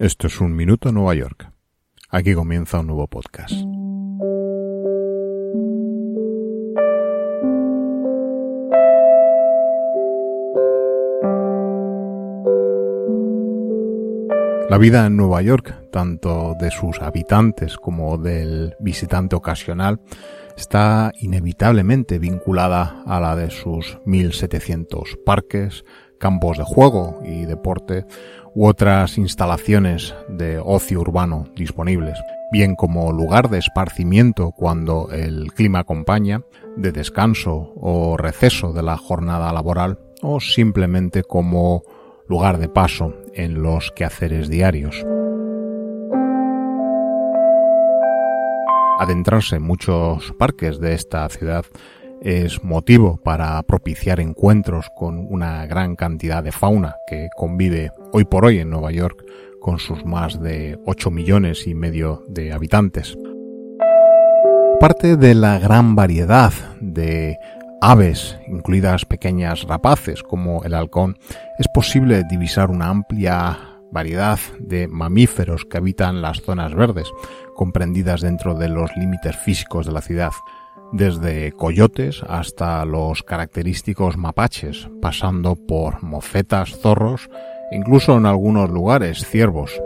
Esto es un minuto Nueva York. Aquí comienza un nuevo podcast. La vida en Nueva York, tanto de sus habitantes como del visitante ocasional, está inevitablemente vinculada a la de sus 1700 parques, campos de juego y deporte u otras instalaciones de ocio urbano disponibles, bien como lugar de esparcimiento cuando el clima acompaña, de descanso o receso de la jornada laboral, o simplemente como lugar de paso en los quehaceres diarios. Adentrarse en muchos parques de esta ciudad es motivo para propiciar encuentros con una gran cantidad de fauna que convive hoy por hoy en Nueva York con sus más de 8 millones y medio de habitantes. Parte de la gran variedad de aves, incluidas pequeñas rapaces como el halcón, es posible divisar una amplia variedad de mamíferos que habitan las zonas verdes, comprendidas dentro de los límites físicos de la ciudad desde coyotes hasta los característicos mapaches, pasando por mofetas, zorros, incluso en algunos lugares ciervos.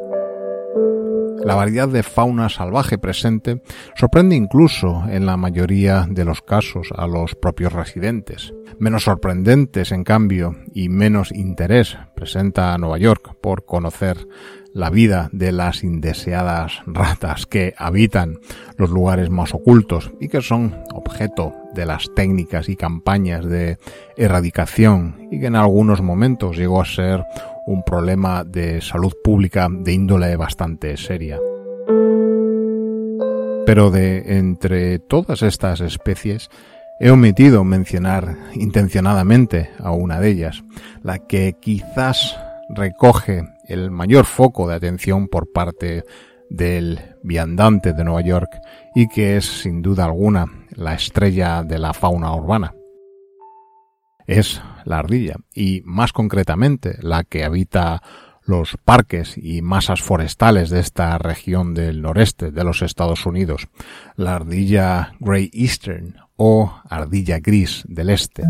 La variedad de fauna salvaje presente sorprende incluso en la mayoría de los casos a los propios residentes. Menos sorprendentes, en cambio, y menos interés presenta Nueva York por conocer la vida de las indeseadas ratas que habitan los lugares más ocultos y que son objeto de las técnicas y campañas de erradicación y que en algunos momentos llegó a ser un problema de salud pública de índole bastante seria. Pero de entre todas estas especies, He omitido mencionar intencionadamente a una de ellas, la que quizás recoge el mayor foco de atención por parte del viandante de Nueva York y que es sin duda alguna la estrella de la fauna urbana. Es la ardilla y más concretamente la que habita los parques y masas forestales de esta región del noreste de los Estados Unidos, la ardilla Grey Eastern o ardilla gris del este.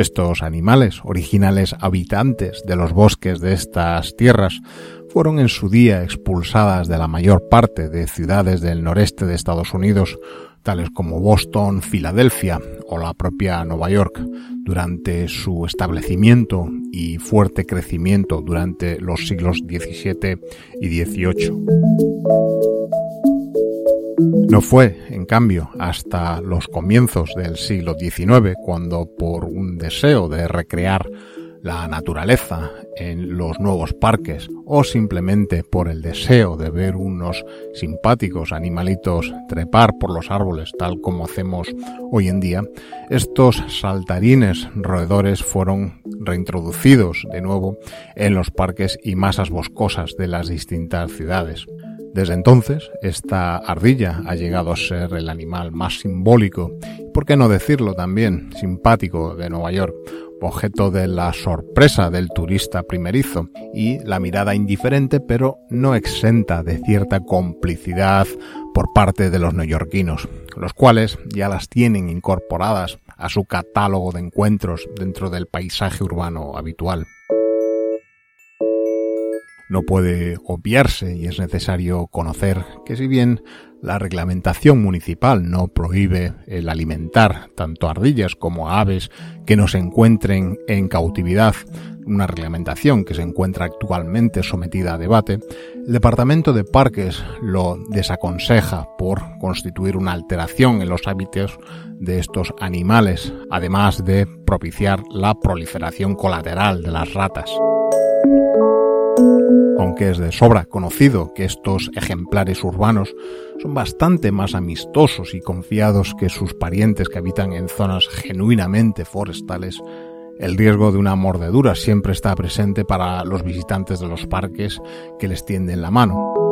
Estos animales, originales habitantes de los bosques de estas tierras, fueron en su día expulsadas de la mayor parte de ciudades del noreste de Estados Unidos, tales como Boston, Filadelfia o la propia Nueva York, durante su establecimiento y fuerte crecimiento durante los siglos XVII y XVIII. No fue, en cambio, hasta los comienzos del siglo XIX cuando, por un deseo de recrear la naturaleza en los nuevos parques o simplemente por el deseo de ver unos simpáticos animalitos trepar por los árboles tal como hacemos hoy en día, estos saltarines roedores fueron reintroducidos de nuevo en los parques y masas boscosas de las distintas ciudades. Desde entonces, esta ardilla ha llegado a ser el animal más simbólico, por qué no decirlo también, simpático de Nueva York, objeto de la sorpresa del turista primerizo y la mirada indiferente pero no exenta de cierta complicidad por parte de los neoyorquinos, los cuales ya las tienen incorporadas a su catálogo de encuentros dentro del paisaje urbano habitual no puede obviarse y es necesario conocer que si bien la reglamentación municipal no prohíbe el alimentar tanto ardillas como aves que no se encuentren en cautividad, una reglamentación que se encuentra actualmente sometida a debate, el Departamento de Parques lo desaconseja por constituir una alteración en los hábitos de estos animales, además de propiciar la proliferación colateral de las ratas aunque es de sobra conocido que estos ejemplares urbanos son bastante más amistosos y confiados que sus parientes que habitan en zonas genuinamente forestales, el riesgo de una mordedura siempre está presente para los visitantes de los parques que les tienden la mano.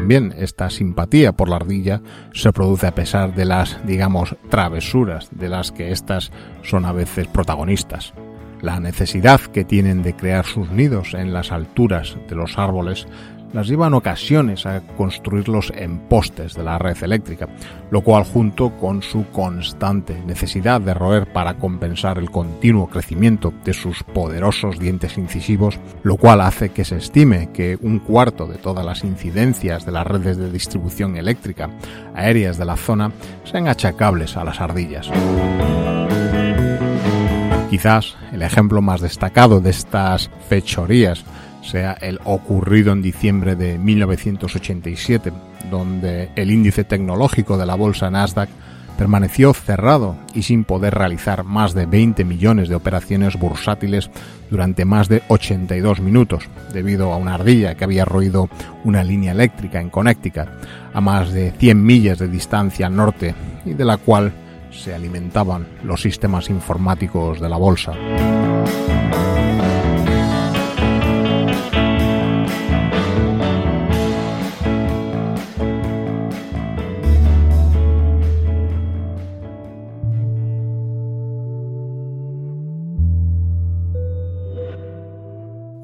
También esta simpatía por la ardilla se produce a pesar de las, digamos, travesuras de las que éstas son a veces protagonistas. La necesidad que tienen de crear sus nidos en las alturas de los árboles las lleva en ocasiones a construirlos en postes de la red eléctrica, lo cual junto con su constante necesidad de roer para compensar el continuo crecimiento de sus poderosos dientes incisivos, lo cual hace que se estime que un cuarto de todas las incidencias de las redes de distribución eléctrica aéreas de la zona sean achacables a las ardillas. Quizás el ejemplo más destacado de estas fechorías sea el ocurrido en diciembre de 1987, donde el índice tecnológico de la bolsa Nasdaq permaneció cerrado y sin poder realizar más de 20 millones de operaciones bursátiles durante más de 82 minutos, debido a una ardilla que había roído una línea eléctrica en Connecticut a más de 100 millas de distancia al norte y de la cual se alimentaban los sistemas informáticos de la bolsa.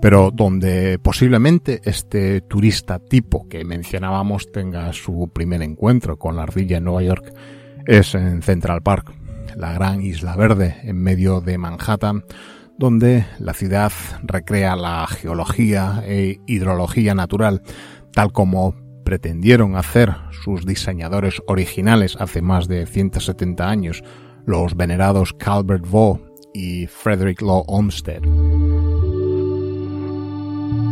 Pero donde posiblemente este turista tipo que mencionábamos tenga su primer encuentro con la ardilla en Nueva York es en Central Park, la gran isla verde en medio de Manhattan, donde la ciudad recrea la geología e hidrología natural, tal como pretendieron hacer sus diseñadores originales hace más de 170 años, los venerados Calvert Vaux y Frederick Law Olmsted.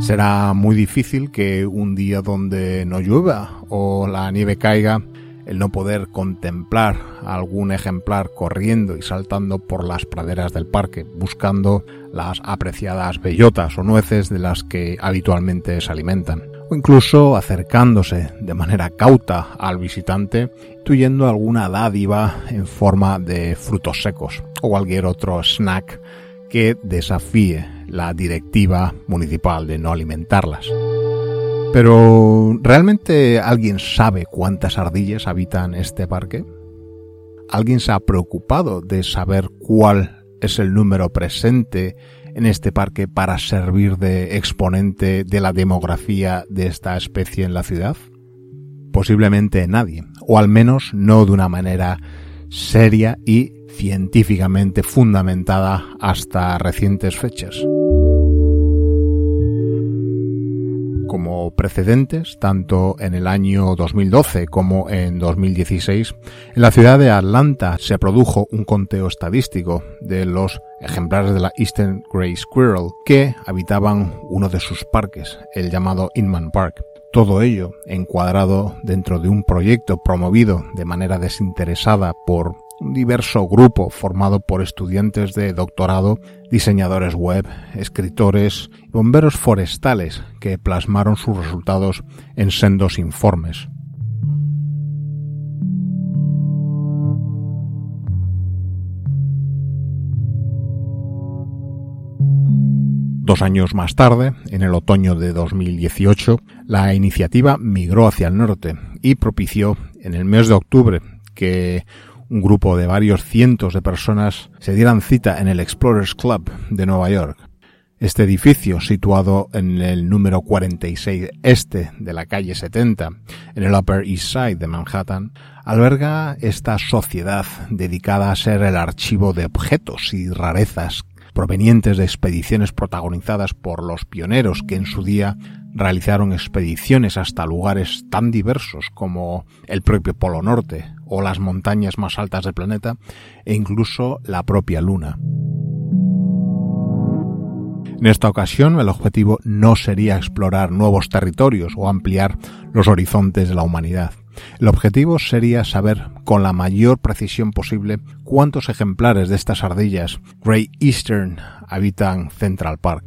Será muy difícil que un día donde no llueva o la nieve caiga, el no poder contemplar algún ejemplar corriendo y saltando por las praderas del parque, buscando las apreciadas bellotas o nueces de las que habitualmente se alimentan, o incluso acercándose de manera cauta al visitante, intuyendo alguna dádiva en forma de frutos secos o cualquier otro snack que desafíe la directiva municipal de no alimentarlas. Pero, ¿realmente alguien sabe cuántas ardillas habitan este parque? ¿Alguien se ha preocupado de saber cuál es el número presente en este parque para servir de exponente de la demografía de esta especie en la ciudad? Posiblemente nadie, o al menos no de una manera seria y científicamente fundamentada hasta recientes fechas. Como precedentes, tanto en el año 2012 como en 2016, en la ciudad de Atlanta se produjo un conteo estadístico de los ejemplares de la Eastern Grey Squirrel que habitaban uno de sus parques, el llamado Inman Park. Todo ello encuadrado dentro de un proyecto promovido de manera desinteresada por un diverso grupo formado por estudiantes de doctorado, diseñadores web, escritores y bomberos forestales que plasmaron sus resultados en sendos informes. Dos años más tarde, en el otoño de 2018, la iniciativa migró hacia el norte y propició en el mes de octubre que un grupo de varios cientos de personas se dieran cita en el Explorers Club de Nueva York. Este edificio, situado en el número 46 este de la calle 70, en el Upper East Side de Manhattan, alberga esta sociedad dedicada a ser el archivo de objetos y rarezas provenientes de expediciones protagonizadas por los pioneros que en su día realizaron expediciones hasta lugares tan diversos como el propio Polo Norte o las montañas más altas del planeta e incluso la propia Luna. En esta ocasión el objetivo no sería explorar nuevos territorios o ampliar los horizontes de la humanidad. El objetivo sería saber con la mayor precisión posible cuántos ejemplares de estas ardillas Great Eastern habitan Central Park.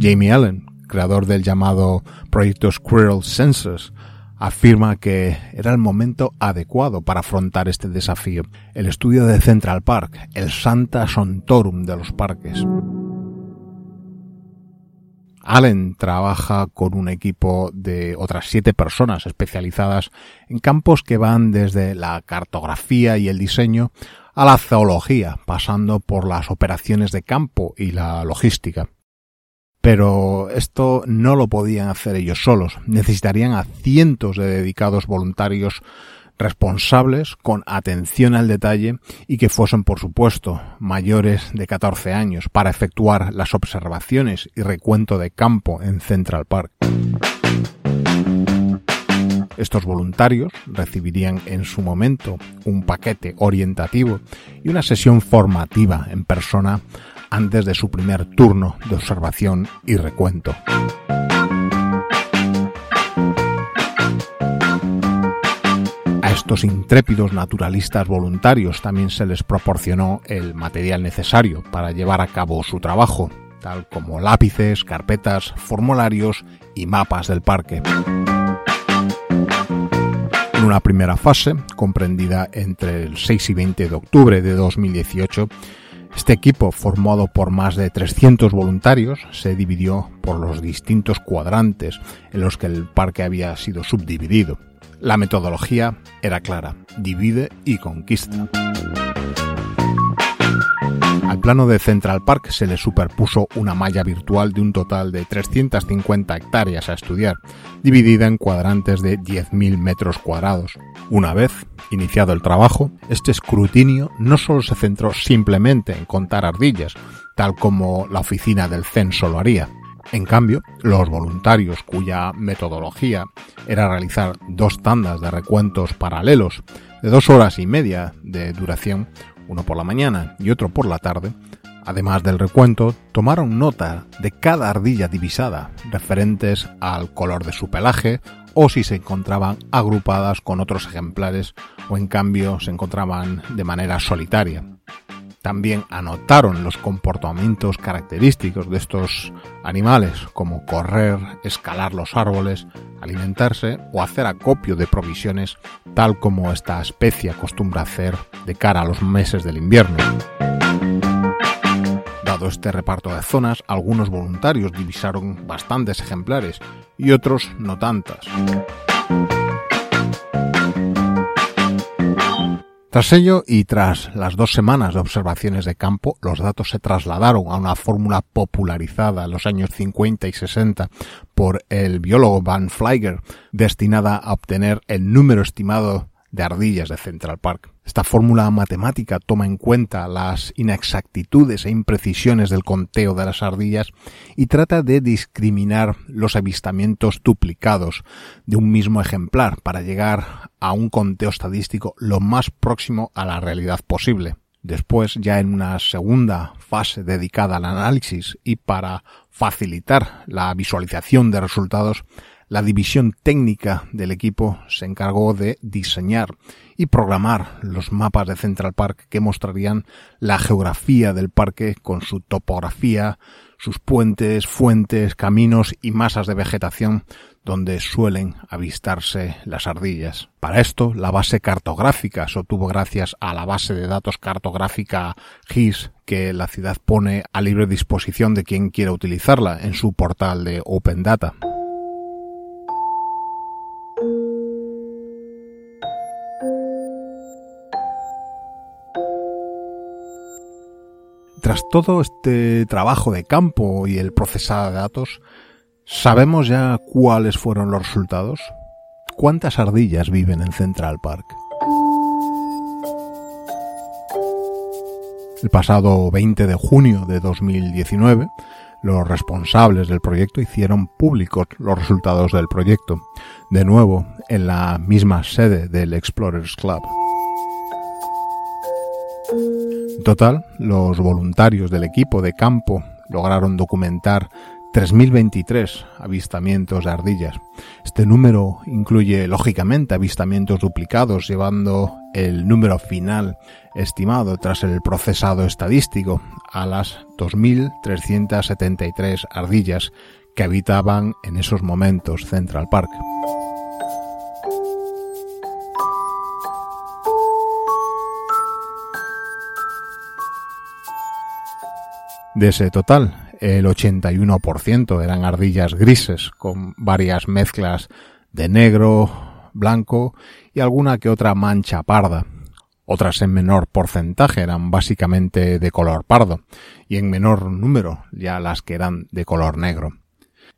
Jamie Allen, creador del llamado proyecto Squirrel Census, afirma que era el momento adecuado para afrontar este desafío. El estudio de Central Park, el Santa Sontorum de los parques. Allen trabaja con un equipo de otras siete personas especializadas en campos que van desde la cartografía y el diseño a la zoología, pasando por las operaciones de campo y la logística. Pero esto no lo podían hacer ellos solos, necesitarían a cientos de dedicados voluntarios responsables con atención al detalle y que fuesen, por supuesto, mayores de 14 años para efectuar las observaciones y recuento de campo en Central Park. Estos voluntarios recibirían en su momento un paquete orientativo y una sesión formativa en persona antes de su primer turno de observación y recuento. A estos intrépidos naturalistas voluntarios también se les proporcionó el material necesario para llevar a cabo su trabajo, tal como lápices, carpetas, formularios y mapas del parque. En una primera fase, comprendida entre el 6 y 20 de octubre de 2018, este equipo, formado por más de 300 voluntarios, se dividió por los distintos cuadrantes en los que el parque había sido subdividido. La metodología era clara, divide y conquista. Al plano de Central Park se le superpuso una malla virtual de un total de 350 hectáreas a estudiar, dividida en cuadrantes de 10.000 metros cuadrados. Una vez iniciado el trabajo, este escrutinio no solo se centró simplemente en contar ardillas, tal como la oficina del censo lo haría. En cambio, los voluntarios cuya metodología era realizar dos tandas de recuentos paralelos de dos horas y media de duración uno por la mañana y otro por la tarde, además del recuento, tomaron nota de cada ardilla divisada, referentes al color de su pelaje o si se encontraban agrupadas con otros ejemplares o en cambio se encontraban de manera solitaria. También anotaron los comportamientos característicos de estos animales, como correr, escalar los árboles, alimentarse o hacer acopio de provisiones, tal como esta especie acostumbra hacer de cara a los meses del invierno. Dado este reparto de zonas, algunos voluntarios divisaron bastantes ejemplares y otros no tantas. Tras ello y tras las dos semanas de observaciones de campo, los datos se trasladaron a una fórmula popularizada en los años 50 y 60 por el biólogo Van Flyger, destinada a obtener el número estimado de ardillas de Central Park. Esta fórmula matemática toma en cuenta las inexactitudes e imprecisiones del conteo de las ardillas y trata de discriminar los avistamientos duplicados de un mismo ejemplar para llegar a un conteo estadístico lo más próximo a la realidad posible. Después, ya en una segunda fase dedicada al análisis y para facilitar la visualización de resultados, la división técnica del equipo se encargó de diseñar y programar los mapas de Central Park que mostrarían la geografía del parque con su topografía, sus puentes, fuentes, caminos y masas de vegetación donde suelen avistarse las ardillas. Para esto, la base cartográfica se obtuvo gracias a la base de datos cartográfica GIS que la ciudad pone a libre disposición de quien quiera utilizarla en su portal de Open Data. Tras todo este trabajo de campo y el procesado de datos, ¿sabemos ya cuáles fueron los resultados? ¿Cuántas ardillas viven en Central Park? El pasado 20 de junio de 2019, los responsables del proyecto hicieron públicos los resultados del proyecto, de nuevo en la misma sede del Explorers Club. En total, los voluntarios del equipo de campo lograron documentar 3.023 avistamientos de ardillas. Este número incluye, lógicamente, avistamientos duplicados, llevando el número final estimado tras el procesado estadístico a las 2.373 ardillas que habitaban en esos momentos Central Park. De ese total, el 81% eran ardillas grises con varias mezclas de negro, blanco y alguna que otra mancha parda. Otras en menor porcentaje eran básicamente de color pardo y en menor número ya las que eran de color negro.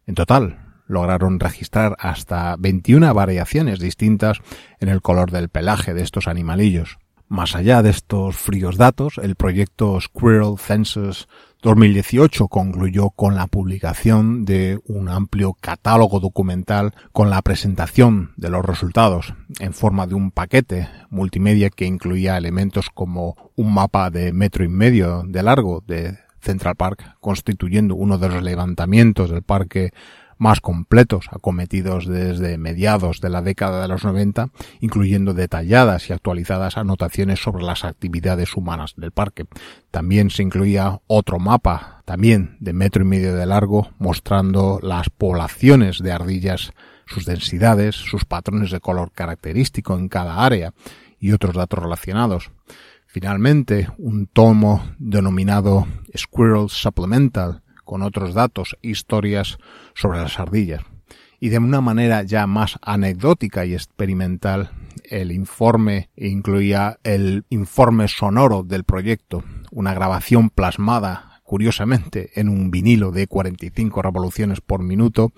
En total, lograron registrar hasta 21 variaciones distintas en el color del pelaje de estos animalillos. Más allá de estos fríos datos, el proyecto Squirrel Census 2018 concluyó con la publicación de un amplio catálogo documental con la presentación de los resultados en forma de un paquete multimedia que incluía elementos como un mapa de metro y medio de largo de Central Park, constituyendo uno de los levantamientos del parque más completos acometidos desde mediados de la década de los 90, incluyendo detalladas y actualizadas anotaciones sobre las actividades humanas del parque. También se incluía otro mapa, también de metro y medio de largo, mostrando las poblaciones de ardillas, sus densidades, sus patrones de color característico en cada área y otros datos relacionados. Finalmente, un tomo denominado Squirrel Supplemental, con otros datos historias sobre las ardillas. Y de una manera ya más anecdótica y experimental, el informe incluía el informe sonoro del proyecto, una grabación plasmada, curiosamente, en un vinilo de 45 revoluciones por minuto,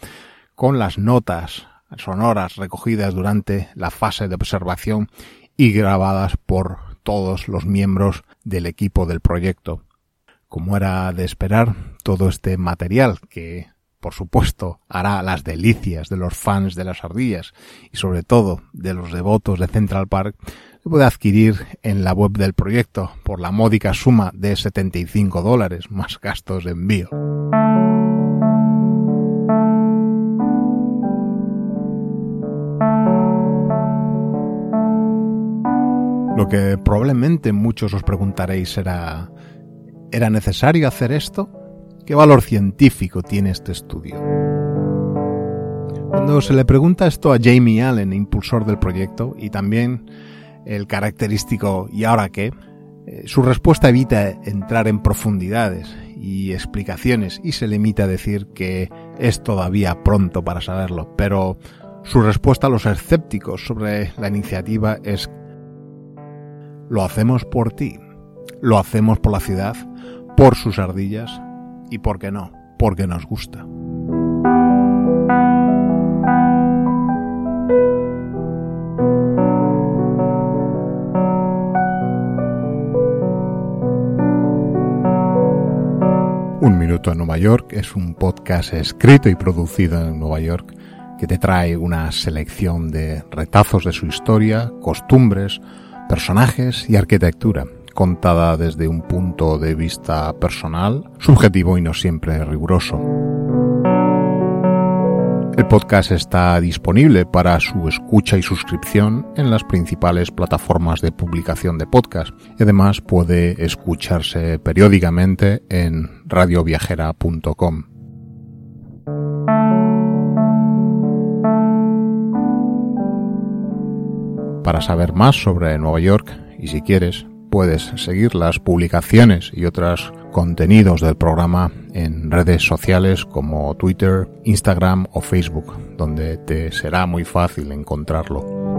con las notas sonoras recogidas durante la fase de observación y grabadas por todos los miembros del equipo del proyecto como era de esperar, todo este material que, por supuesto, hará las delicias de los fans de las ardillas y sobre todo de los devotos de Central Park, se puede adquirir en la web del proyecto por la módica suma de 75 dólares más gastos de envío. Lo que probablemente muchos os preguntaréis será ¿Era necesario hacer esto? ¿Qué valor científico tiene este estudio? Cuando se le pregunta esto a Jamie Allen, impulsor del proyecto, y también el característico ¿y ahora qué? Eh, su respuesta evita entrar en profundidades y explicaciones y se limita a decir que es todavía pronto para saberlo, pero su respuesta a los escépticos sobre la iniciativa es lo hacemos por ti, lo hacemos por la ciudad, por sus ardillas y, ¿por qué no?, porque nos gusta. Un Minuto en Nueva York es un podcast escrito y producido en Nueva York que te trae una selección de retazos de su historia, costumbres, personajes y arquitectura contada desde un punto de vista personal, subjetivo y no siempre riguroso. El podcast está disponible para su escucha y suscripción en las principales plataformas de publicación de podcast y además puede escucharse periódicamente en radioviajera.com. Para saber más sobre Nueva York y si quieres puedes seguir las publicaciones y otros contenidos del programa en redes sociales como Twitter, Instagram o Facebook, donde te será muy fácil encontrarlo.